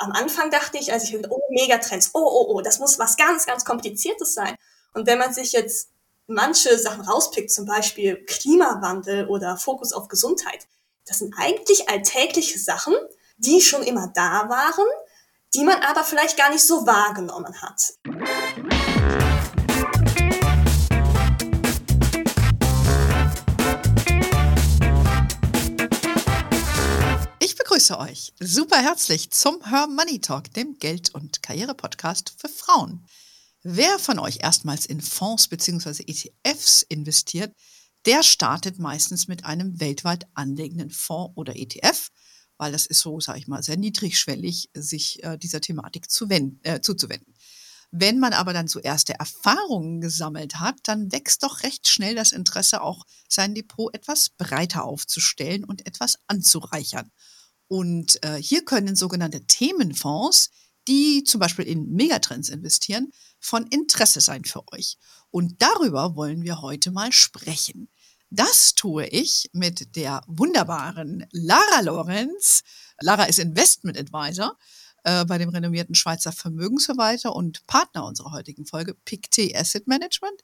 am Anfang dachte ich, als ich, oh, Megatrends, oh, oh, oh, das muss was ganz, ganz Kompliziertes sein. Und wenn man sich jetzt manche Sachen rauspickt, zum Beispiel Klimawandel oder Fokus auf Gesundheit, das sind eigentlich alltägliche Sachen, die schon immer da waren, die man aber vielleicht gar nicht so wahrgenommen hat. Begrüße euch super herzlich zum Her Money Talk, dem Geld- und Karriere-Podcast für Frauen. Wer von euch erstmals in Fonds bzw. ETFs investiert, der startet meistens mit einem weltweit anlegenden Fonds oder ETF, weil das ist so, sage ich mal, sehr niedrigschwellig, sich äh, dieser Thematik zu wenden, äh, zuzuwenden. Wenn man aber dann so Erfahrungen gesammelt hat, dann wächst doch recht schnell das Interesse, auch sein Depot etwas breiter aufzustellen und etwas anzureichern. Und äh, hier können sogenannte Themenfonds, die zum Beispiel in Megatrends investieren, von Interesse sein für euch. Und darüber wollen wir heute mal sprechen. Das tue ich mit der wunderbaren Lara Lorenz. Lara ist Investment Advisor äh, bei dem renommierten Schweizer Vermögensverwalter und Partner unserer heutigen Folge, PICT Asset Management.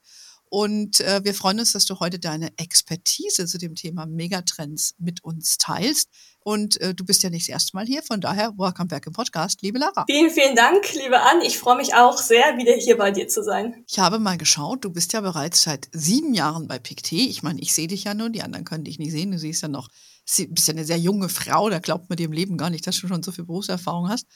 Und äh, wir freuen uns, dass du heute deine Expertise zu dem Thema Megatrends mit uns teilst. Und äh, du bist ja nicht das erste Mal hier, von daher welcome back im Podcast, liebe Lara. Vielen, vielen Dank, liebe Ann. Ich freue mich auch sehr, wieder hier bei dir zu sein. Ich habe mal geschaut, du bist ja bereits seit sieben Jahren bei PICT. Ich meine, ich sehe dich ja nur, die anderen können dich nicht sehen. Du siehst ja noch, bist ja eine sehr junge Frau, da glaubt man dir im Leben gar nicht, dass du schon so viel Berufserfahrung hast.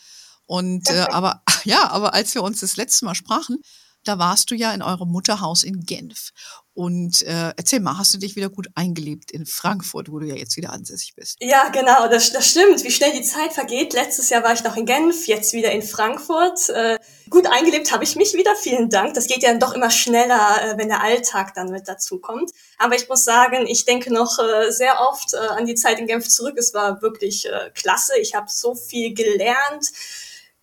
Und äh, aber ja, aber als wir uns das letzte Mal sprachen, da warst du ja in eurem Mutterhaus in Genf. Und äh, erzähl mal, hast du dich wieder gut eingelebt in Frankfurt, wo du ja jetzt wieder ansässig bist? Ja, genau, das, das stimmt. Wie schnell die Zeit vergeht. Letztes Jahr war ich noch in Genf, jetzt wieder in Frankfurt. Äh, gut eingelebt habe ich mich wieder. Vielen Dank. Das geht ja dann doch immer schneller, äh, wenn der Alltag dann mit dazu kommt. Aber ich muss sagen, ich denke noch äh, sehr oft äh, an die Zeit in Genf zurück. Es war wirklich äh, klasse. Ich habe so viel gelernt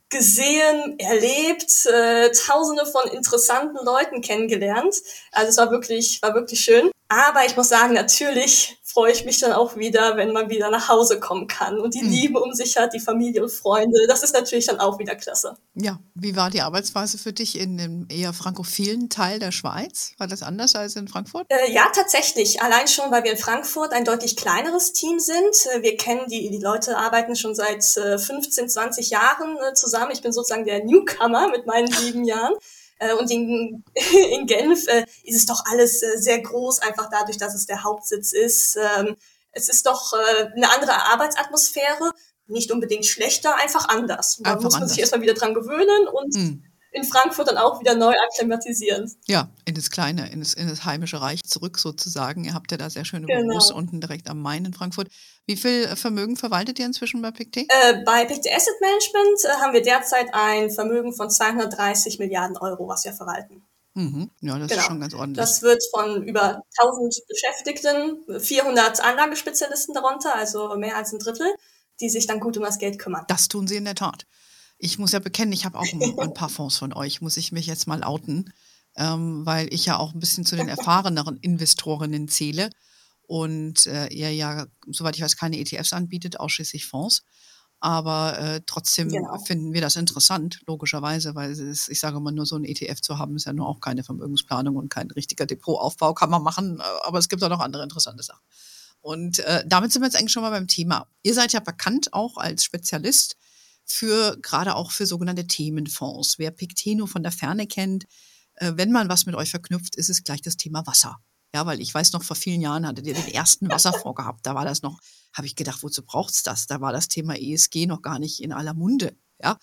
gesehen, erlebt, äh, tausende von interessanten Leuten kennengelernt. Also es war wirklich, war wirklich schön. Aber ich muss sagen, natürlich freue ich mich dann auch wieder, wenn man wieder nach Hause kommen kann und die mhm. Liebe um sich hat, die Familie und Freunde. Das ist natürlich dann auch wieder klasse. Ja, wie war die Arbeitsweise für dich in dem eher frankophilen Teil der Schweiz? War das anders als in Frankfurt? Äh, ja, tatsächlich. Allein schon, weil wir in Frankfurt ein deutlich kleineres Team sind. Äh, wir kennen die, die Leute arbeiten schon seit äh, 15, 20 Jahren äh, zusammen. Ich bin sozusagen der Newcomer mit meinen sieben Jahren. Äh, und in, in Genf äh, ist es doch alles äh, sehr groß, einfach dadurch, dass es der Hauptsitz ist. Ähm, es ist doch eine andere Arbeitsatmosphäre, nicht unbedingt schlechter, einfach anders. Da muss man anders. sich erstmal wieder dran gewöhnen und mm in Frankfurt dann auch wieder neu akklimatisieren. Ja, in das kleine, in das, in das heimische Reich zurück sozusagen. Ihr habt ja da sehr schöne genau. Büros unten direkt am Main in Frankfurt. Wie viel Vermögen verwaltet ihr inzwischen bei PICT? Äh, bei PICT Asset Management äh, haben wir derzeit ein Vermögen von 230 Milliarden Euro, was wir verwalten. Mhm. Ja, das genau. ist schon ganz ordentlich. Das wird von über 1000 Beschäftigten, 400 Anlagespezialisten darunter, also mehr als ein Drittel, die sich dann gut um das Geld kümmern. Das tun sie in der Tat. Ich muss ja bekennen, ich habe auch ein, ein, paar Fonds von euch, muss ich mich jetzt mal outen, ähm, weil ich ja auch ein bisschen zu den erfahreneren Investorinnen zähle und äh, ihr ja, soweit ich weiß, keine ETFs anbietet, ausschließlich Fonds. Aber äh, trotzdem genau. finden wir das interessant, logischerweise, weil es ist, ich sage mal, nur so ein ETF zu haben, ist ja nur auch keine Vermögensplanung und kein richtiger Depotaufbau, kann man machen, äh, aber es gibt auch noch andere interessante Sachen. Und äh, damit sind wir jetzt eigentlich schon mal beim Thema. Ihr seid ja bekannt auch als Spezialist für gerade auch für sogenannte Themenfonds. Wer Picteno von der Ferne kennt, äh, wenn man was mit euch verknüpft, ist es gleich das Thema Wasser. Ja, weil ich weiß noch, vor vielen Jahren hattet ihr den ersten Wasserfonds gehabt. Da war das noch, habe ich gedacht, wozu braucht's das? Da war das Thema ESG noch gar nicht in aller Munde. Ja,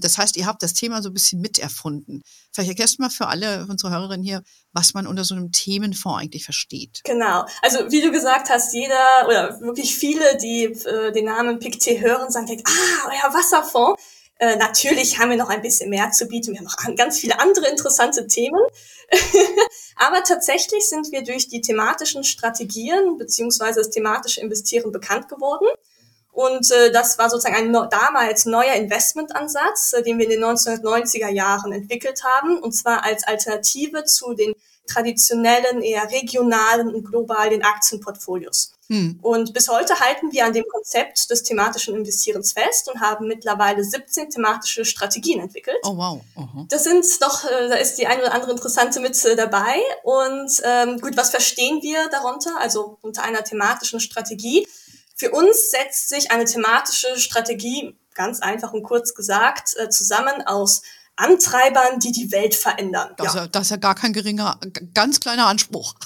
das heißt, ihr habt das Thema so ein bisschen miterfunden. Vielleicht erklärst du mal für alle unsere Hörerinnen hier, was man unter so einem Themenfonds eigentlich versteht. Genau. Also wie du gesagt hast, jeder oder wirklich viele, die äh, den Namen PICT hören, sagen direkt, ah, euer Wasserfonds. Äh, natürlich haben wir noch ein bisschen mehr zu bieten. Wir haben noch ganz viele andere interessante Themen. Aber tatsächlich sind wir durch die thematischen Strategien beziehungsweise das thematische Investieren bekannt geworden. Und äh, das war sozusagen ein no damals neuer Investmentansatz, äh, den wir in den 1990er Jahren entwickelt haben, und zwar als Alternative zu den traditionellen, eher regionalen und globalen Aktienportfolios. Hm. Und bis heute halten wir an dem Konzept des thematischen Investierens fest und haben mittlerweile 17 thematische Strategien entwickelt. Oh wow. -huh. Das sind doch, äh, da ist die eine oder andere interessante mit äh, dabei. Und ähm, gut, was verstehen wir darunter? Also unter einer thematischen Strategie. Für uns setzt sich eine thematische Strategie, ganz einfach und kurz gesagt, äh, zusammen aus Antreibern, die die Welt verändern. Das, ja. das ist ja gar kein geringer, ganz kleiner Anspruch.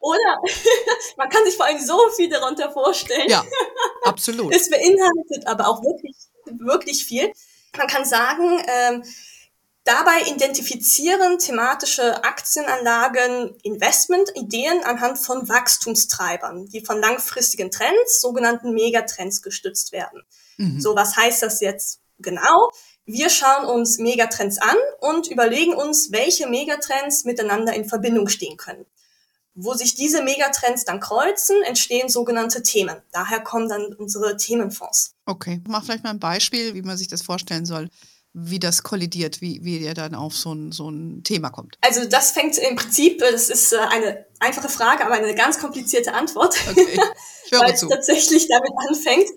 Oder man kann sich vor allem so viel darunter vorstellen. Ja, absolut. es beinhaltet aber auch wirklich, wirklich viel. Man kann sagen, ähm, dabei identifizieren thematische Aktienanlagen Investmentideen anhand von Wachstumstreibern, die von langfristigen Trends, sogenannten Megatrends gestützt werden. Mhm. So, was heißt das jetzt genau? Wir schauen uns Megatrends an und überlegen uns, welche Megatrends miteinander in Verbindung stehen können. Wo sich diese Megatrends dann kreuzen, entstehen sogenannte Themen. Daher kommen dann unsere Themenfonds. Okay, mach vielleicht mal ein Beispiel, wie man sich das vorstellen soll, wie das kollidiert, wie, wie ihr dann auf so ein, so ein Thema kommt. Also das fängt im Prinzip, das ist äh, eine einfache Frage, aber eine ganz komplizierte Antwort, okay. weil es tatsächlich damit anfängt,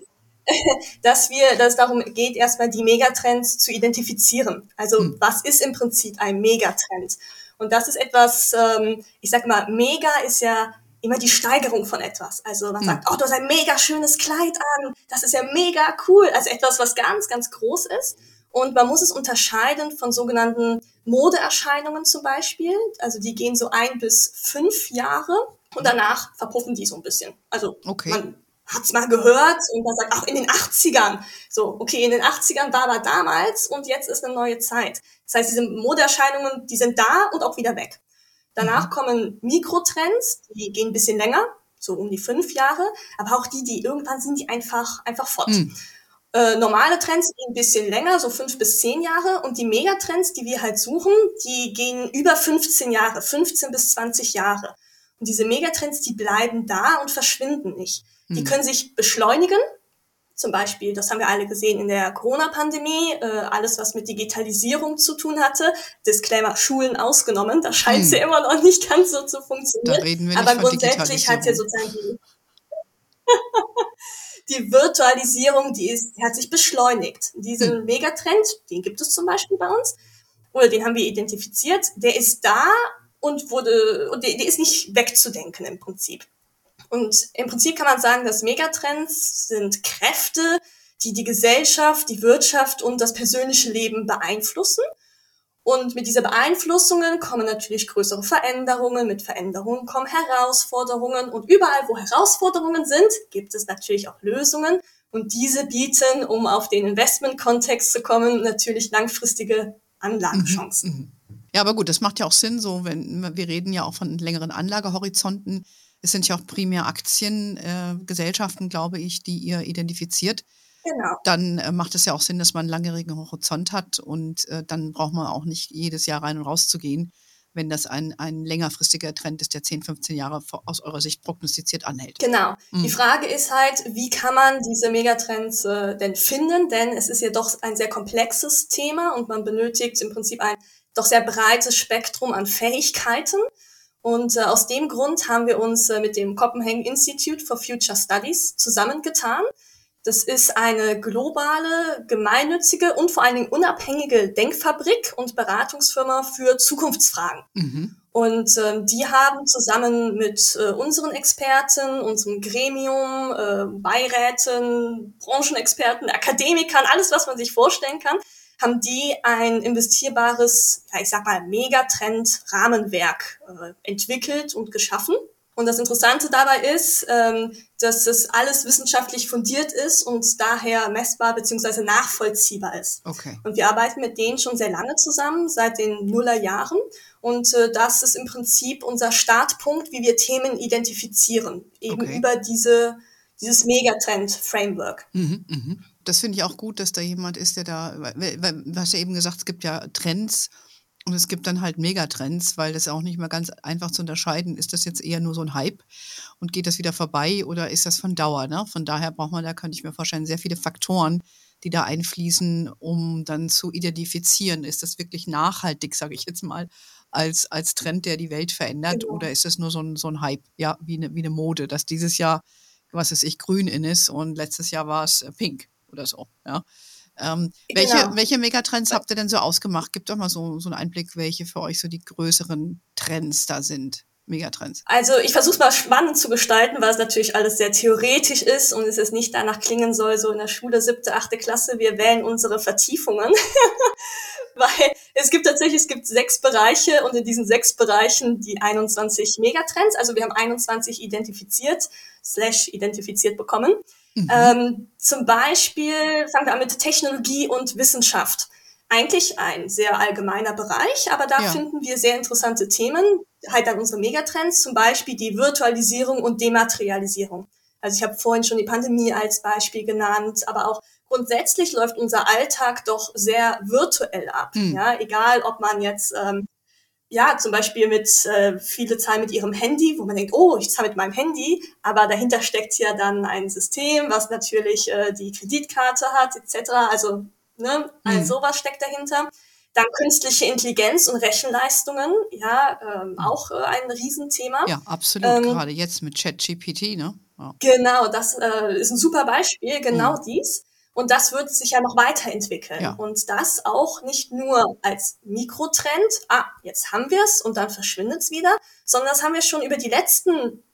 dass wir, dass es darum geht, erstmal die Megatrends zu identifizieren. Also hm. was ist im Prinzip ein Megatrend? Und das ist etwas, ähm, ich sag mal, mega ist ja immer die Steigerung von etwas. Also man hm. sagt, oh, du hast ein mega schönes Kleid an, das ist ja mega cool. Also etwas, was ganz, ganz groß ist. Und man muss es unterscheiden von sogenannten Modeerscheinungen zum Beispiel. Also die gehen so ein bis fünf Jahre und danach verpuffen die so ein bisschen. Also okay. man hat's mal gehört und man sagt, ach, in den 80ern. So, okay, in den 80ern war aber damals und jetzt ist eine neue Zeit. Das heißt, diese Modeerscheinungen, die sind da und auch wieder weg. Danach mhm. kommen Mikrotrends, die gehen ein bisschen länger, so um die fünf Jahre, aber auch die, die irgendwann sind die einfach, einfach fort. Mhm. Äh, normale Trends gehen ein bisschen länger, so fünf bis zehn Jahre und die Megatrends, die wir halt suchen, die gehen über 15 Jahre, 15 bis 20 Jahre. Und diese Megatrends, die bleiben da und verschwinden nicht. Die hm. können sich beschleunigen. Zum Beispiel, das haben wir alle gesehen in der Corona-Pandemie, äh, alles, was mit Digitalisierung zu tun hatte. Disclaimer, Schulen ausgenommen, da scheint es hm. ja immer noch nicht ganz so zu funktionieren. Aber grundsätzlich hat ja sozusagen die, die Virtualisierung, die, ist, die hat sich beschleunigt. Diesen hm. Megatrend, den gibt es zum Beispiel bei uns, oder den haben wir identifiziert, der ist da und wurde, und der, der ist nicht wegzudenken im Prinzip. Und im Prinzip kann man sagen, dass Megatrends sind Kräfte, die die Gesellschaft, die Wirtschaft und das persönliche Leben beeinflussen. Und mit dieser Beeinflussungen kommen natürlich größere Veränderungen. Mit Veränderungen kommen Herausforderungen. Und überall, wo Herausforderungen sind, gibt es natürlich auch Lösungen. Und diese bieten, um auf den Investment-Kontext zu kommen, natürlich langfristige Anlagechancen. Mhm, mhm. Ja, aber gut, das macht ja auch Sinn, so wenn wir reden ja auch von längeren Anlagehorizonten. Es sind ja auch primär Aktiengesellschaften, äh, glaube ich, die ihr identifiziert. Genau. Dann äh, macht es ja auch Sinn, dass man einen langjährigen Horizont hat und äh, dann braucht man auch nicht jedes Jahr rein und raus zu gehen, wenn das ein, ein längerfristiger Trend ist, der 10, 15 Jahre aus eurer Sicht prognostiziert anhält. Genau. Mhm. Die Frage ist halt, wie kann man diese Megatrends äh, denn finden? Denn es ist ja doch ein sehr komplexes Thema und man benötigt im Prinzip ein doch sehr breites Spektrum an Fähigkeiten. Und äh, aus dem Grund haben wir uns äh, mit dem Copenhagen Institute for Future Studies zusammengetan. Das ist eine globale, gemeinnützige und vor allen Dingen unabhängige Denkfabrik und Beratungsfirma für Zukunftsfragen. Mhm. Und äh, die haben zusammen mit äh, unseren Experten, unserem Gremium, äh, Beiräten, Branchenexperten, Akademikern, alles, was man sich vorstellen kann, haben die ein investierbares, ja, ich sag mal, Megatrend-Rahmenwerk äh, entwickelt und geschaffen. Und das Interessante dabei ist, ähm, dass es alles wissenschaftlich fundiert ist und daher messbar bzw. nachvollziehbar ist. Okay. Und wir arbeiten mit denen schon sehr lange zusammen, seit den Nullerjahren. Und äh, das ist im Prinzip unser Startpunkt, wie wir Themen identifizieren, eben okay. über diese, dieses Megatrend-Framework. Mhm, mh das finde ich auch gut, dass da jemand ist, der da, weil, weil, du hast ja eben gesagt, es gibt ja Trends und es gibt dann halt Megatrends, weil das auch nicht mehr ganz einfach zu unterscheiden, ist das jetzt eher nur so ein Hype und geht das wieder vorbei oder ist das von Dauer? Ne? Von daher braucht man da, könnte ich mir vorstellen, sehr viele Faktoren, die da einfließen, um dann zu identifizieren, ist das wirklich nachhaltig, sage ich jetzt mal, als, als Trend, der die Welt verändert, genau. oder ist es nur so ein, so ein Hype, ja, wie eine, wie eine Mode, dass dieses Jahr, was weiß ich, grün in ist und letztes Jahr war es äh, pink oder so, ja. Ähm, welche, genau. welche Megatrends habt ihr denn so ausgemacht? Gibt doch mal so, so einen Einblick, welche für euch so die größeren Trends da sind. Megatrends? Also ich versuche es mal spannend zu gestalten, weil es natürlich alles sehr theoretisch ist und es jetzt nicht danach klingen soll, so in der Schule siebte, achte Klasse, wir wählen unsere Vertiefungen. weil es gibt tatsächlich, es gibt sechs Bereiche und in diesen sechs Bereichen die 21 Megatrends. Also wir haben 21 identifiziert, slash identifiziert bekommen. Mhm. Ähm, zum Beispiel fangen wir an mit Technologie und Wissenschaft. Eigentlich ein sehr allgemeiner Bereich, aber da ja. finden wir sehr interessante Themen, halt an unsere Megatrends, zum Beispiel die Virtualisierung und Dematerialisierung. Also ich habe vorhin schon die Pandemie als Beispiel genannt, aber auch grundsätzlich läuft unser Alltag doch sehr virtuell ab. Mhm. Ja, egal, ob man jetzt ähm, ja, zum Beispiel mit äh, viele zahlen mit ihrem Handy, wo man denkt, oh, ich zahle mit meinem Handy, aber dahinter steckt ja dann ein System, was natürlich äh, die Kreditkarte hat, etc. Also, ne, mhm. all sowas steckt dahinter. Dann künstliche Intelligenz und Rechenleistungen, ja, ähm, mhm. auch äh, ein Riesenthema. Ja, absolut, ähm, gerade jetzt mit ChatGPT, ne? Ja. Genau, das äh, ist ein super Beispiel, genau mhm. dies. Und das wird sich ja noch weiterentwickeln. Ja. Und das auch nicht nur als Mikrotrend, ah, jetzt haben wir es und dann verschwindet es wieder, sondern das haben wir schon über die letzten,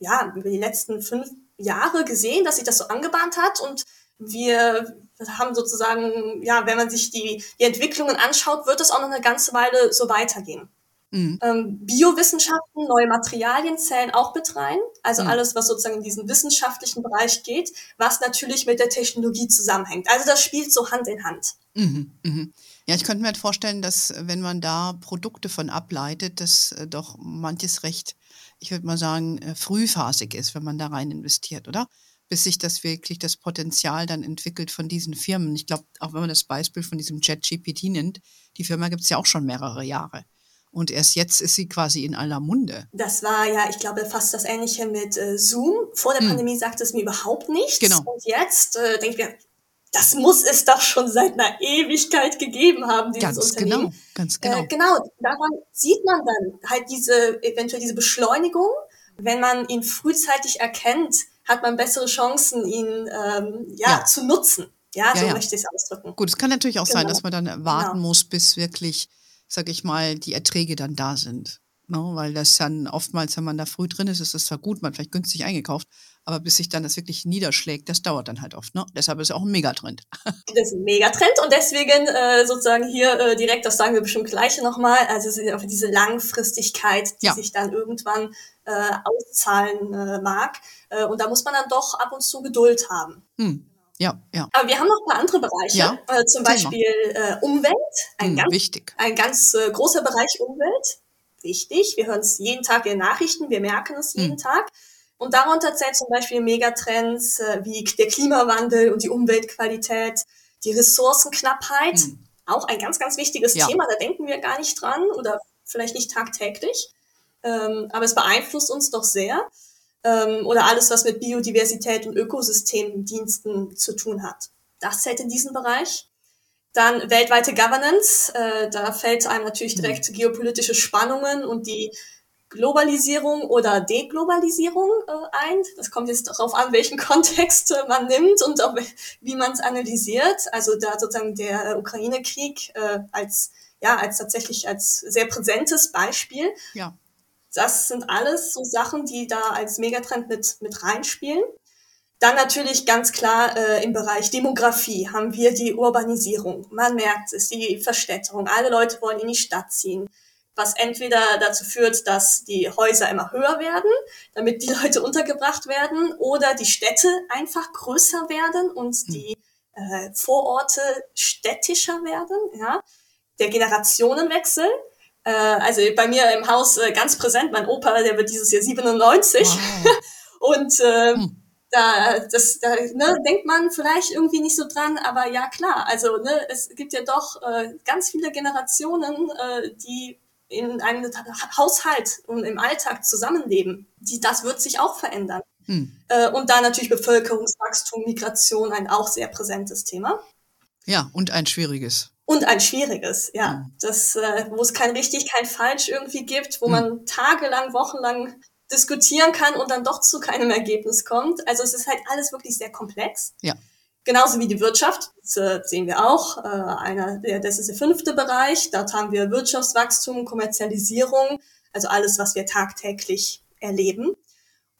ja, über die letzten fünf Jahre gesehen, dass sich das so angebahnt hat und wir haben sozusagen, ja, wenn man sich die, die Entwicklungen anschaut, wird es auch noch eine ganze Weile so weitergehen. Mhm. Ähm, Biowissenschaften, neue Materialien zählen auch mit rein. Also mhm. alles, was sozusagen in diesen wissenschaftlichen Bereich geht, was natürlich mit der Technologie zusammenhängt. Also das spielt so Hand in Hand. Mhm. Mhm. Ja, ich könnte mir halt vorstellen, dass wenn man da Produkte von ableitet, dass äh, doch manches recht, ich würde mal sagen, äh, frühphasig ist, wenn man da rein investiert, oder? Bis sich das wirklich das Potenzial dann entwickelt von diesen Firmen. Ich glaube, auch wenn man das Beispiel von diesem ChatGPT nimmt, die Firma gibt es ja auch schon mehrere Jahre. Und erst jetzt ist sie quasi in aller Munde. Das war ja, ich glaube, fast das Ähnliche mit äh, Zoom. Vor der hm. Pandemie sagte es mir überhaupt nichts. Genau. Und jetzt äh, denke ich mir, das muss es doch schon seit einer Ewigkeit gegeben haben, dieses ganz Unternehmen. Genau, ganz genau. Äh, genau, daran sieht man dann halt diese, eventuell diese Beschleunigung. Wenn man ihn frühzeitig erkennt, hat man bessere Chancen, ihn ähm, ja, ja. zu nutzen. Ja, so ja, ja. möchte ich es ausdrücken. Gut, es kann natürlich auch genau. sein, dass man dann warten genau. muss, bis wirklich sag ich mal, die Erträge dann da sind. No, ne? weil das dann oftmals, wenn man da früh drin ist, ist es zwar gut, man hat vielleicht günstig eingekauft, aber bis sich dann das wirklich niederschlägt, das dauert dann halt oft. Ne? Deshalb ist es auch ein Megatrend. Das ist ein Megatrend und deswegen äh, sozusagen hier äh, direkt, das sagen wir bestimmt gleich nochmal, also es ist einfach diese Langfristigkeit, die ja. sich dann irgendwann äh, auszahlen äh, mag. Äh, und da muss man dann doch ab und zu Geduld haben. Hm. Ja, ja. Aber wir haben noch ein paar andere Bereiche, ja, äh, zum Beispiel äh, Umwelt, ein hm, ganz, wichtig. ein ganz äh, großer Bereich Umwelt, wichtig. Wir hören es jeden Tag in den Nachrichten, wir merken es jeden hm. Tag. Und darunter zählt zum Beispiel Megatrends äh, wie der Klimawandel und die Umweltqualität, die Ressourcenknappheit, hm. auch ein ganz, ganz wichtiges ja. Thema. Da denken wir gar nicht dran oder vielleicht nicht tagtäglich, ähm, aber es beeinflusst uns doch sehr ähm, oder alles, was mit Biodiversität und Ökosystemdiensten zu tun hat. Das zählt in diesen Bereich. Dann weltweite Governance, äh, da fällt einem natürlich direkt mhm. geopolitische Spannungen und die Globalisierung oder Deglobalisierung äh, ein. Das kommt jetzt darauf an, welchen Kontext äh, man nimmt und auch, wie man es analysiert. Also da sozusagen der Ukraine-Krieg äh, als ja als tatsächlich als sehr präsentes Beispiel. Ja. Das sind alles so Sachen, die da als Megatrend mit, mit reinspielen. Dann natürlich ganz klar äh, im Bereich Demografie haben wir die Urbanisierung. Man merkt es, die Verstädterung. Alle Leute wollen in die Stadt ziehen, was entweder dazu führt, dass die Häuser immer höher werden, damit die Leute untergebracht werden, oder die Städte einfach größer werden und hm. die äh, Vororte städtischer werden. Ja? Der Generationenwechsel äh, also bei mir im Haus äh, ganz präsent, mein Opa, der wird dieses Jahr 97. Wow. Und äh, hm. da, das, da ne, denkt man vielleicht irgendwie nicht so dran, aber ja klar, also ne, es gibt ja doch äh, ganz viele Generationen, äh, die in einem Haushalt und im Alltag zusammenleben. Die, das wird sich auch verändern. Hm. Äh, und dann natürlich Bevölkerungswachstum, Migration, ein auch sehr präsentes Thema. Ja, und ein schwieriges. Und ein schwieriges, ja. Hm. Das, äh, wo es kein richtig, kein falsch irgendwie gibt, wo hm. man tagelang, wochenlang diskutieren kann und dann doch zu keinem Ergebnis kommt. Also es ist halt alles wirklich sehr komplex. Ja. Genauso wie die Wirtschaft, das äh, sehen wir auch. Äh, einer, das ist der fünfte Bereich. Dort haben wir Wirtschaftswachstum, Kommerzialisierung, also alles, was wir tagtäglich erleben.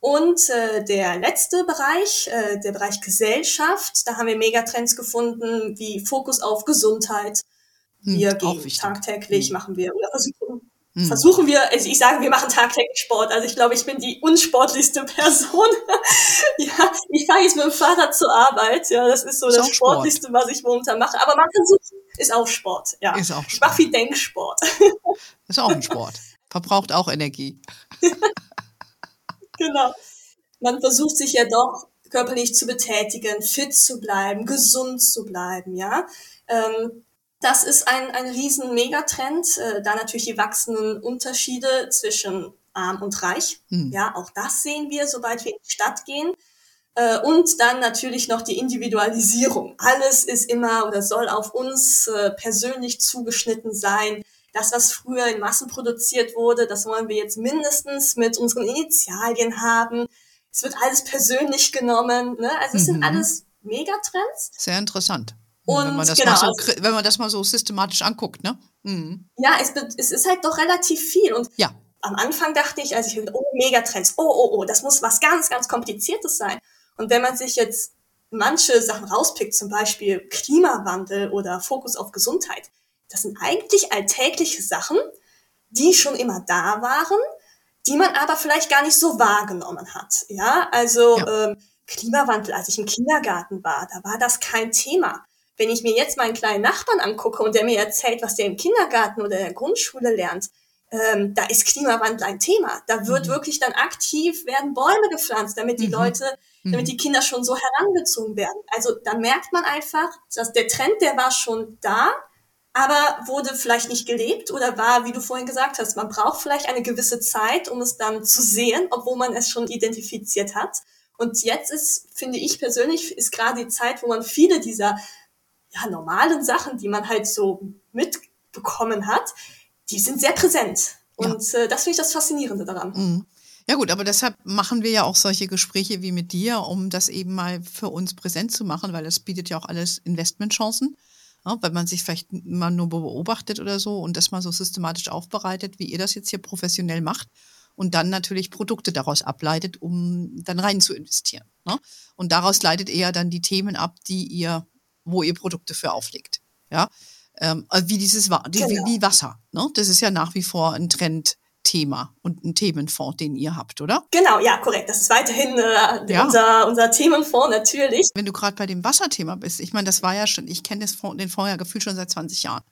Und äh, der letzte Bereich, äh, der Bereich Gesellschaft, da haben wir Megatrends gefunden, wie Fokus auf Gesundheit. Hm, wir hm, gehen tagtäglich, hm. machen wir oder versuchen, hm. versuchen wir, also ich sage, wir machen tagtäglich Sport. Also ich glaube, ich bin die unsportlichste Person. ja, ich fahre jetzt mit dem Fahrrad zur Arbeit. Ja, das ist so ist das Sportlichste, Sport. was ich momentan mache. Aber man versucht, ist auch Sport. Ja, ist auch Sport. ich mache viel Denksport. ist auch ein Sport. Verbraucht auch Energie. genau. Man versucht sich ja doch körperlich zu betätigen, fit zu bleiben, gesund zu bleiben, ja. Ähm, das ist ein, ein riesen Megatrend, äh, da natürlich die wachsenden Unterschiede zwischen arm und reich. Mhm. Ja, auch das sehen wir, sobald wir in die Stadt gehen. Äh, und dann natürlich noch die Individualisierung. Alles ist immer oder soll auf uns äh, persönlich zugeschnitten sein. Das, was früher in Massen produziert wurde, das wollen wir jetzt mindestens mit unseren Initialien haben. Es wird alles persönlich genommen. Ne? Also es mhm. sind alles Megatrends. Sehr interessant. Und wenn man das, genau, mal, so, also wenn man das mal so systematisch anguckt, ne? Mhm. Ja, es, es ist halt doch relativ viel. Und ja. am Anfang dachte ich, als ich, oh, Megatrends, oh, oh, oh, das muss was ganz, ganz Kompliziertes sein. Und wenn man sich jetzt manche Sachen rauspickt, zum Beispiel Klimawandel oder Fokus auf Gesundheit, das sind eigentlich alltägliche Sachen, die schon immer da waren, die man aber vielleicht gar nicht so wahrgenommen hat. Ja, also ja. Ähm, Klimawandel, als ich im Kindergarten war, da war das kein Thema. Wenn ich mir jetzt meinen kleinen Nachbarn angucke und der mir erzählt, was der im Kindergarten oder in der Grundschule lernt, ähm, da ist Klimawandel ein Thema. Da wird mhm. wirklich dann aktiv, werden Bäume gepflanzt, damit die mhm. Leute, damit mhm. die Kinder schon so herangezogen werden. Also da merkt man einfach, dass der Trend, der war schon da, aber wurde vielleicht nicht gelebt oder war, wie du vorhin gesagt hast, man braucht vielleicht eine gewisse Zeit, um es dann zu sehen, obwohl man es schon identifiziert hat. Und jetzt ist, finde ich persönlich, ist gerade die Zeit, wo man viele dieser ja, normalen Sachen, die man halt so mitbekommen hat, die sind sehr präsent. Und ja. äh, das finde ich das Faszinierende daran. Mhm. Ja gut, aber deshalb machen wir ja auch solche Gespräche wie mit dir, um das eben mal für uns präsent zu machen, weil das bietet ja auch alles Investmentchancen. Ja, weil man sich vielleicht mal nur beobachtet oder so und das mal so systematisch aufbereitet, wie ihr das jetzt hier professionell macht und dann natürlich Produkte daraus ableitet, um dann rein zu investieren. Ne? Und daraus leitet ihr dann die Themen ab, die ihr wo ihr Produkte für auflegt. Ja, ähm, äh, wie dieses genau. wie, wie Wasser. Ne? Das ist ja nach wie vor ein Trendthema und ein Themenfonds, den ihr habt, oder? Genau, ja, korrekt. Das ist weiterhin äh, ja. unser, unser Themenfonds natürlich. Wenn du gerade bei dem Wasserthema bist, ich meine, das war ja schon, ich kenne den Fonds ja gefühlt schon seit 20 Jahren.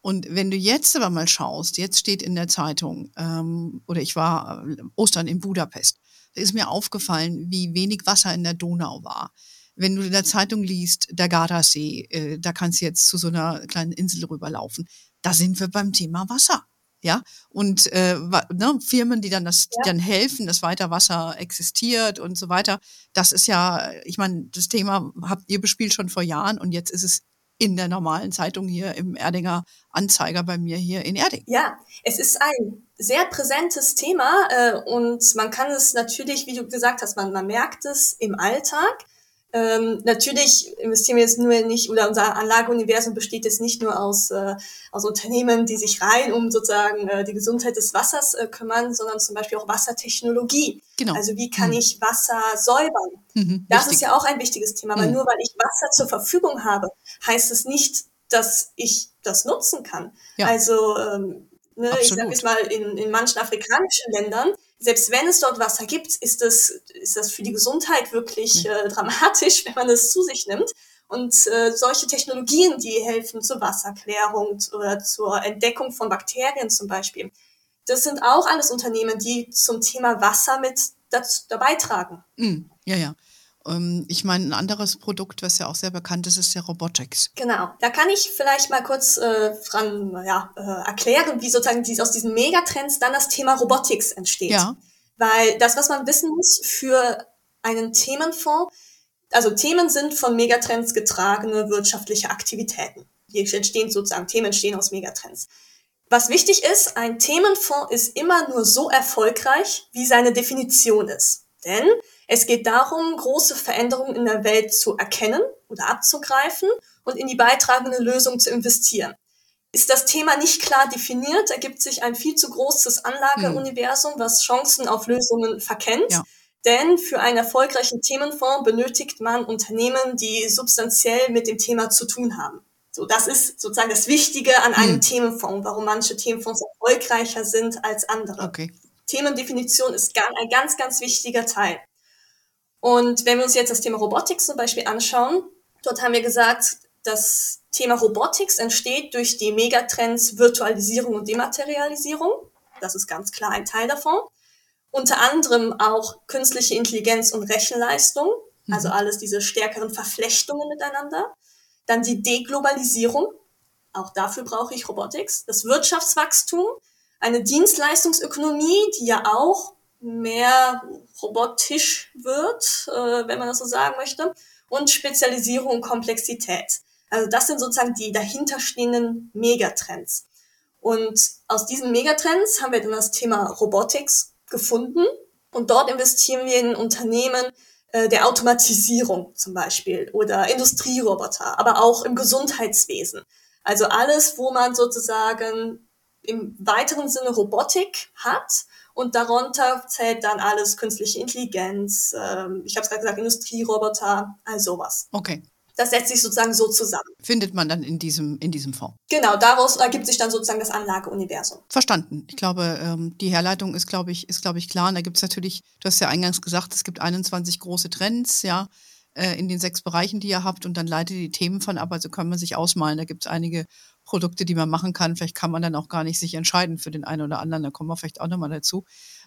Und wenn du jetzt aber mal schaust, jetzt steht in der Zeitung, ähm, oder ich war äh, Ostern in Budapest, da ist mir aufgefallen, wie wenig Wasser in der Donau war wenn du in der Zeitung liest, der Gardasee, äh, da kannst du jetzt zu so einer kleinen Insel rüberlaufen. Da sind wir beim Thema Wasser. Ja, und äh, ne, Firmen, die dann das, ja. die dann helfen, dass weiter Wasser existiert und so weiter. Das ist ja, ich meine, das Thema habt ihr bespielt schon vor Jahren und jetzt ist es in der normalen Zeitung hier im Erdinger Anzeiger bei mir hier in Erding. Ja, es ist ein sehr präsentes Thema äh, und man kann es natürlich, wie du gesagt hast, man, man merkt es im Alltag. Ähm, natürlich investieren wir jetzt nur nicht, oder unser Anlageuniversum besteht jetzt nicht nur aus, äh, aus Unternehmen, die sich rein um sozusagen äh, die Gesundheit des Wassers äh, kümmern, sondern zum Beispiel auch Wassertechnologie. Genau. Also wie kann mhm. ich Wasser säubern? Mhm, das ist ja auch ein wichtiges Thema, weil mhm. nur weil ich Wasser zur Verfügung habe, heißt es nicht, dass ich das nutzen kann. Ja. Also ähm, ne, ich sage jetzt mal, in, in manchen afrikanischen Ländern selbst wenn es dort Wasser gibt, ist das, ist das für die Gesundheit wirklich äh, dramatisch, wenn man es zu sich nimmt. Und äh, solche Technologien, die helfen zur Wasserklärung oder zur Entdeckung von Bakterien zum Beispiel, das sind auch alles Unternehmen, die zum Thema Wasser mit dazu, dabei tragen. Mm, ja, ja. Ähm, ich meine, ein anderes Produkt, was ja auch sehr bekannt ist, ist der Robotics. Genau. Da kann ich vielleicht mal kurz äh, dran ja, äh, erklären, wie sozusagen dies, aus diesen Megatrends dann das Thema Robotics entsteht. Ja. Weil das, was man wissen muss, für einen Themenfonds. Also Themen sind von Megatrends getragene wirtschaftliche Aktivitäten. Hier entstehen sozusagen, Themen entstehen aus Megatrends. Was wichtig ist, ein Themenfonds ist immer nur so erfolgreich, wie seine Definition ist. Denn es geht darum, große Veränderungen in der Welt zu erkennen oder abzugreifen und in die beitragende Lösung zu investieren. Ist das Thema nicht klar definiert, ergibt sich ein viel zu großes Anlageuniversum, was Chancen auf Lösungen verkennt. Ja. Denn für einen erfolgreichen Themenfonds benötigt man Unternehmen, die substanziell mit dem Thema zu tun haben. So, das ist sozusagen das Wichtige an einem hm. Themenfonds, warum manche Themenfonds erfolgreicher sind als andere. Okay. Themendefinition ist ein ganz, ganz wichtiger Teil. Und wenn wir uns jetzt das Thema Robotik zum Beispiel anschauen, dort haben wir gesagt, das Thema Robotics entsteht durch die Megatrends Virtualisierung und Dematerialisierung. Das ist ganz klar ein Teil davon. Unter anderem auch künstliche Intelligenz und Rechenleistung, also mhm. alles diese stärkeren Verflechtungen miteinander. Dann die Deglobalisierung. Auch dafür brauche ich Robotics. Das Wirtschaftswachstum. Eine Dienstleistungsökonomie, die ja auch mehr robotisch wird, äh, wenn man das so sagen möchte. Und Spezialisierung und Komplexität. Also das sind sozusagen die dahinterstehenden Megatrends. Und aus diesen Megatrends haben wir dann das Thema Robotics gefunden. Und dort investieren wir in Unternehmen, äh, der Automatisierung zum Beispiel oder Industrieroboter, aber auch im Gesundheitswesen. Also alles, wo man sozusagen im weiteren Sinne Robotik hat und darunter zählt dann alles künstliche Intelligenz, ähm, ich habe es gerade gesagt, Industrieroboter, all sowas. Okay. Das setzt sich sozusagen so zusammen. Findet man dann in diesem, in diesem Fonds. Genau, daraus ergibt sich dann sozusagen das Anlageuniversum. Verstanden. Ich glaube, ähm, die Herleitung ist, glaube ich, ist, glaube ich, klar. Und da gibt es natürlich, du hast ja eingangs gesagt, es gibt 21 große Trends, ja, äh, in den sechs Bereichen, die ihr habt, und dann leitet die Themen von ab. Also kann man sich ausmalen. Da gibt es einige Produkte, die man machen kann. Vielleicht kann man dann auch gar nicht sich entscheiden für den einen oder anderen. Da kommen wir vielleicht auch nochmal dazu.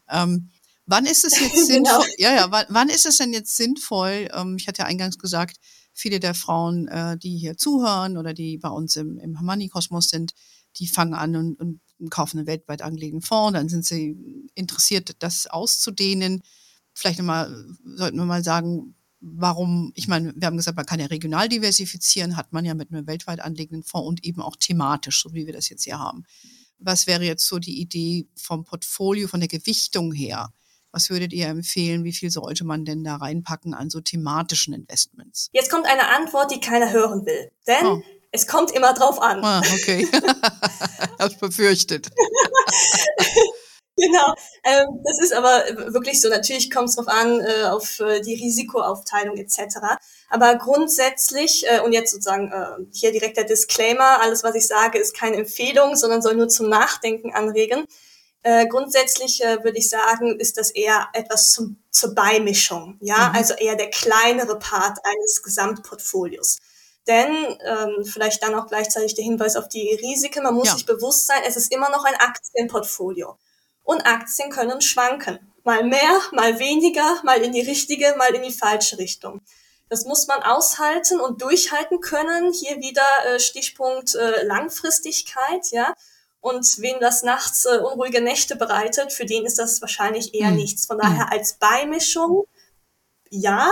Ähm, Wann ist es jetzt genau. sinnvoll? genau. Ja, ja, wann, wann, ist es denn jetzt sinnvoll? Ähm, ich hatte ja eingangs gesagt, viele der Frauen, äh, die hier zuhören oder die bei uns im, im Hamani-Kosmos sind, die fangen an und, und kaufen einen weltweit angelegten Fonds, dann sind sie interessiert, das auszudehnen. Vielleicht nochmal, sollten wir mal sagen, warum, ich meine, wir haben gesagt, man kann ja regional diversifizieren, hat man ja mit einem weltweit anlegenden Fonds und eben auch thematisch, so wie wir das jetzt hier haben. Was wäre jetzt so die Idee vom Portfolio, von der Gewichtung her? Was würdet ihr empfehlen? Wie viel sollte man denn da reinpacken an so thematischen Investments? Jetzt kommt eine Antwort, die keiner hören will. Denn oh. es kommt immer drauf an. Ah, okay. Hab's befürchtet. Genau, ähm, das ist aber wirklich so. Natürlich kommt es drauf an, äh, auf äh, die Risikoaufteilung etc. Aber grundsätzlich, äh, und jetzt sozusagen äh, hier direkt der Disclaimer, alles, was ich sage, ist keine Empfehlung, sondern soll nur zum Nachdenken anregen. Äh, grundsätzlich äh, würde ich sagen, ist das eher etwas zum, zur Beimischung, ja, mhm. also eher der kleinere Part eines Gesamtportfolios. Denn ähm, vielleicht dann auch gleichzeitig der Hinweis auf die Risiken. Man muss ja. sich bewusst sein, es ist immer noch ein Aktienportfolio. Und Aktien können schwanken. Mal mehr, mal weniger, mal in die richtige, mal in die falsche Richtung. Das muss man aushalten und durchhalten können. Hier wieder äh, Stichpunkt äh, Langfristigkeit, ja. Und wen das nachts äh, unruhige Nächte bereitet, für den ist das wahrscheinlich eher mhm. nichts. Von daher hm. als Beimischung ja,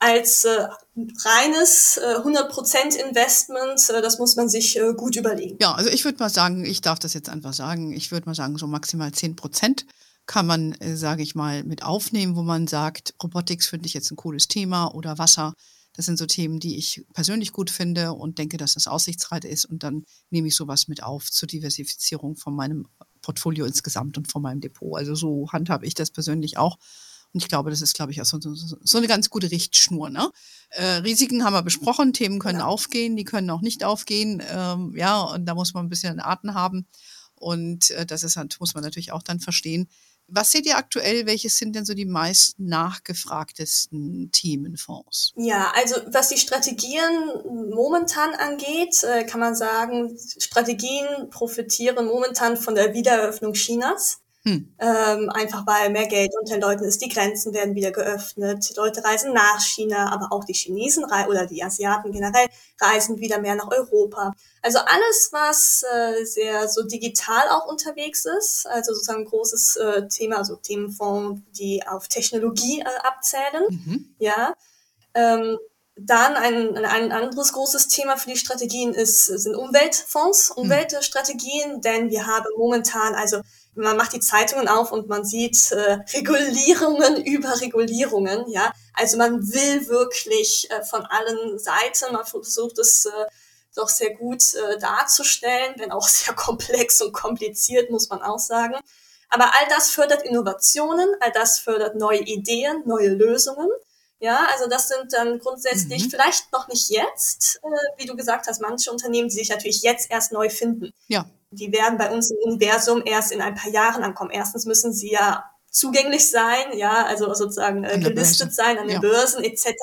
als äh, reines äh, 100% Investment, äh, das muss man sich äh, gut überlegen. Ja, also ich würde mal sagen, ich darf das jetzt einfach sagen, ich würde mal sagen, so maximal 10% kann man, äh, sage ich mal, mit aufnehmen, wo man sagt, Robotics finde ich jetzt ein cooles Thema oder Wasser das sind so Themen, die ich persönlich gut finde und denke, dass das aussichtsreich ist. Und dann nehme ich sowas mit auf zur Diversifizierung von meinem Portfolio insgesamt und von meinem Depot. Also so handhabe ich das persönlich auch. Und ich glaube, das ist, glaube ich, auch so, so, so eine ganz gute Richtschnur. Ne? Äh, Risiken haben wir besprochen, Themen können ja. aufgehen, die können auch nicht aufgehen. Ähm, ja, und da muss man ein bisschen Arten haben. Und äh, das ist, muss man natürlich auch dann verstehen, was seht ihr aktuell? Welches sind denn so die meist nachgefragtesten Themenfonds? Ja, also was die Strategien momentan angeht, äh, kann man sagen, Strategien profitieren momentan von der Wiedereröffnung Chinas. Hm. Ähm, einfach weil mehr Geld unter den Leuten ist, die Grenzen werden wieder geöffnet, die Leute reisen nach China, aber auch die Chinesen oder die Asiaten generell reisen wieder mehr nach Europa. Also alles, was äh, sehr so digital auch unterwegs ist, also sozusagen ein großes äh, Thema, also Themenfonds, die auf Technologie äh, abzählen, mhm. ja. Ähm, dann ein, ein anderes großes Thema für die Strategien ist, sind Umweltfonds, hm. Umweltstrategien, denn wir haben momentan, also man macht die Zeitungen auf und man sieht äh, Regulierungen über Regulierungen, ja. Also man will wirklich äh, von allen Seiten, man versucht es äh, doch sehr gut äh, darzustellen, wenn auch sehr komplex und kompliziert, muss man auch sagen. Aber all das fördert Innovationen, all das fördert neue Ideen, neue Lösungen. Ja, also das sind dann grundsätzlich mhm. vielleicht noch nicht jetzt, äh, wie du gesagt hast, manche Unternehmen, die sich natürlich jetzt erst neu finden. Ja. Die werden bei uns im Universum erst in ein paar Jahren ankommen. Erstens müssen sie ja zugänglich sein, ja, also sozusagen äh, gelistet sein an den ja. Börsen etc.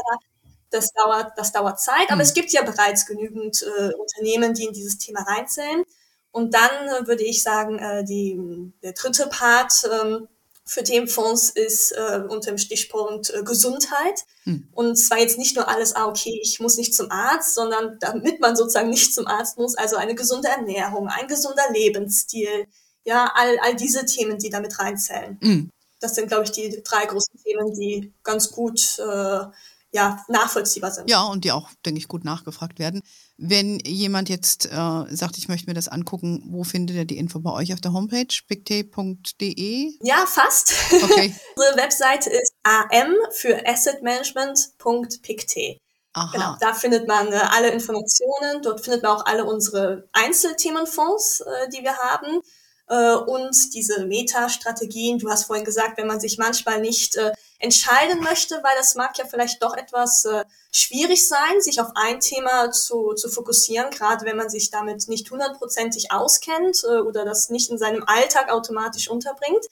Das dauert, das dauert Zeit, mhm. aber es gibt ja bereits genügend äh, Unternehmen, die in dieses Thema reinzählen. Und dann äh, würde ich sagen, äh, die, der dritte Part, ähm, für Themenfonds ist äh, unter dem Stichpunkt äh, Gesundheit. Hm. Und zwar jetzt nicht nur alles, ah, okay, ich muss nicht zum Arzt, sondern damit man sozusagen nicht zum Arzt muss, also eine gesunde Ernährung, ein gesunder Lebensstil, ja, all, all diese Themen, die damit reinzählen. Hm. Das sind, glaube ich, die drei großen Themen, die ganz gut äh, ja, nachvollziehbar sind. Ja, und die auch, denke ich, gut nachgefragt werden. Wenn jemand jetzt äh, sagt, ich möchte mir das angucken, wo findet er die Info bei euch auf der Homepage? bigtay.de? Ja, fast. Okay. Unsere Webseite ist am für assetmanagement.pictay. Genau, da findet man äh, alle Informationen. Dort findet man auch alle unsere Einzelthemenfonds, äh, die wir haben äh, und diese Meta-Strategien. Du hast vorhin gesagt, wenn man sich manchmal nicht äh, entscheiden möchte, weil das mag ja vielleicht doch etwas äh, schwierig sein, sich auf ein Thema zu, zu fokussieren, gerade wenn man sich damit nicht hundertprozentig auskennt äh, oder das nicht in seinem Alltag automatisch unterbringt,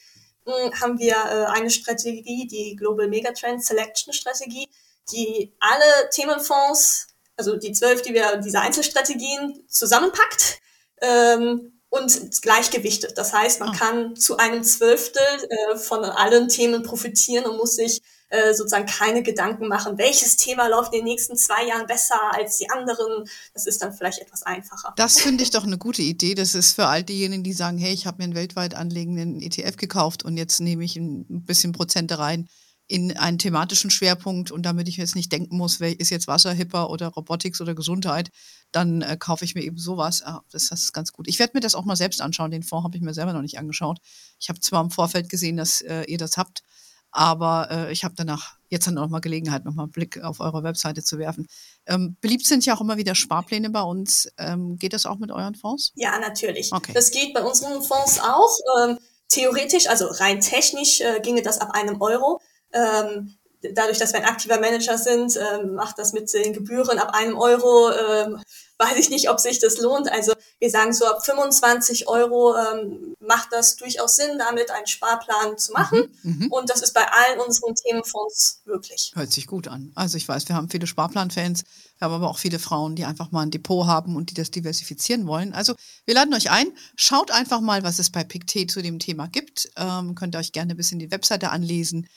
äh, haben wir äh, eine Strategie, die Global Megatrend Selection Strategie, die alle Themenfonds, also die zwölf, die wir, diese Einzelstrategien zusammenpackt. Ähm, und gleichgewichtet. Das heißt, man oh. kann zu einem Zwölftel äh, von allen Themen profitieren und muss sich äh, sozusagen keine Gedanken machen, welches Thema läuft in den nächsten zwei Jahren besser als die anderen. Das ist dann vielleicht etwas einfacher. Das finde ich doch eine gute Idee. Das ist für all diejenigen, die sagen, hey, ich habe mir einen weltweit anlegenden ETF gekauft und jetzt nehme ich ein bisschen Prozente rein in einen thematischen Schwerpunkt und damit ich jetzt nicht denken muss, wer ist jetzt Wasser, Hipper oder Robotics oder Gesundheit, dann äh, kaufe ich mir eben sowas. Ah, das, das, ist ganz gut. Ich werde mir das auch mal selbst anschauen. Den Fonds habe ich mir selber noch nicht angeschaut. Ich habe zwar im Vorfeld gesehen, dass äh, ihr das habt, aber äh, ich habe danach jetzt dann noch mal Gelegenheit, noch mal einen Blick auf eure Webseite zu werfen. Ähm, beliebt sind ja auch immer wieder Sparpläne bei uns. Ähm, geht das auch mit euren Fonds? Ja, natürlich. Okay. Das geht bei unseren Fonds auch. Ähm, theoretisch, also rein technisch äh, ginge das ab einem Euro. Ähm, dadurch, dass wir ein aktiver Manager sind, ähm, macht das mit den Gebühren ab einem Euro, ähm, weiß ich nicht, ob sich das lohnt. Also wir sagen so ab 25 Euro ähm, macht das durchaus Sinn, damit einen Sparplan zu machen. Mhm, mhm, Und das ist bei allen unseren Themenfonds möglich. Hört sich gut an. Also ich weiß, wir haben viele Sparplanfans, wir haben aber auch viele Frauen, die einfach mal ein Depot haben und die das diversifizieren wollen. Also wir laden euch ein, schaut einfach mal, was es bei PicT zu dem Thema gibt. Ähm, könnt ihr euch gerne ein bisschen die Webseite anlesen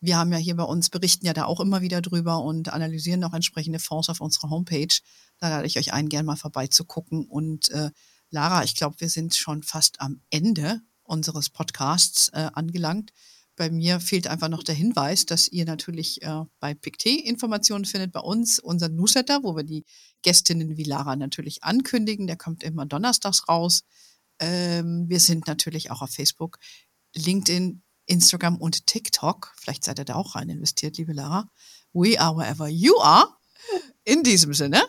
wir haben ja hier bei uns, berichten ja da auch immer wieder drüber und analysieren auch entsprechende Fonds auf unserer Homepage. Da lade ich euch ein, gerne mal vorbeizugucken. Und äh, Lara, ich glaube, wir sind schon fast am Ende unseres Podcasts äh, angelangt. Bei mir fehlt einfach noch der Hinweis, dass ihr natürlich äh, bei PicT Informationen findet, bei uns unseren Newsletter, wo wir die Gästinnen wie Lara natürlich ankündigen. Der kommt immer donnerstags raus. Ähm, wir sind natürlich auch auf Facebook, LinkedIn, Instagram und TikTok. Vielleicht seid ihr da auch rein investiert, liebe Lara. We are wherever you are. In diesem Sinne,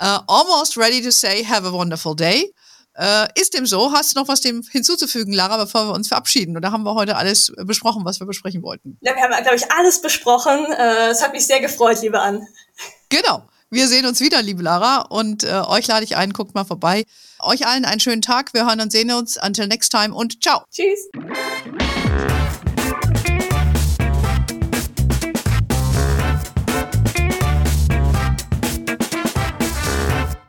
uh, almost ready to say have a wonderful day. Uh, ist dem so? Hast du noch was dem hinzuzufügen, Lara, bevor wir uns verabschieden? Oder haben wir heute alles besprochen, was wir besprechen wollten? Ja, wir haben, glaube ich, alles besprochen. Uh, es hat mich sehr gefreut, liebe Ann. Genau. Wir sehen uns wieder, liebe Lara. Und äh, euch lade ich ein, guckt mal vorbei. Euch allen einen schönen Tag. Wir hören und sehen uns. Until next time und ciao. Tschüss.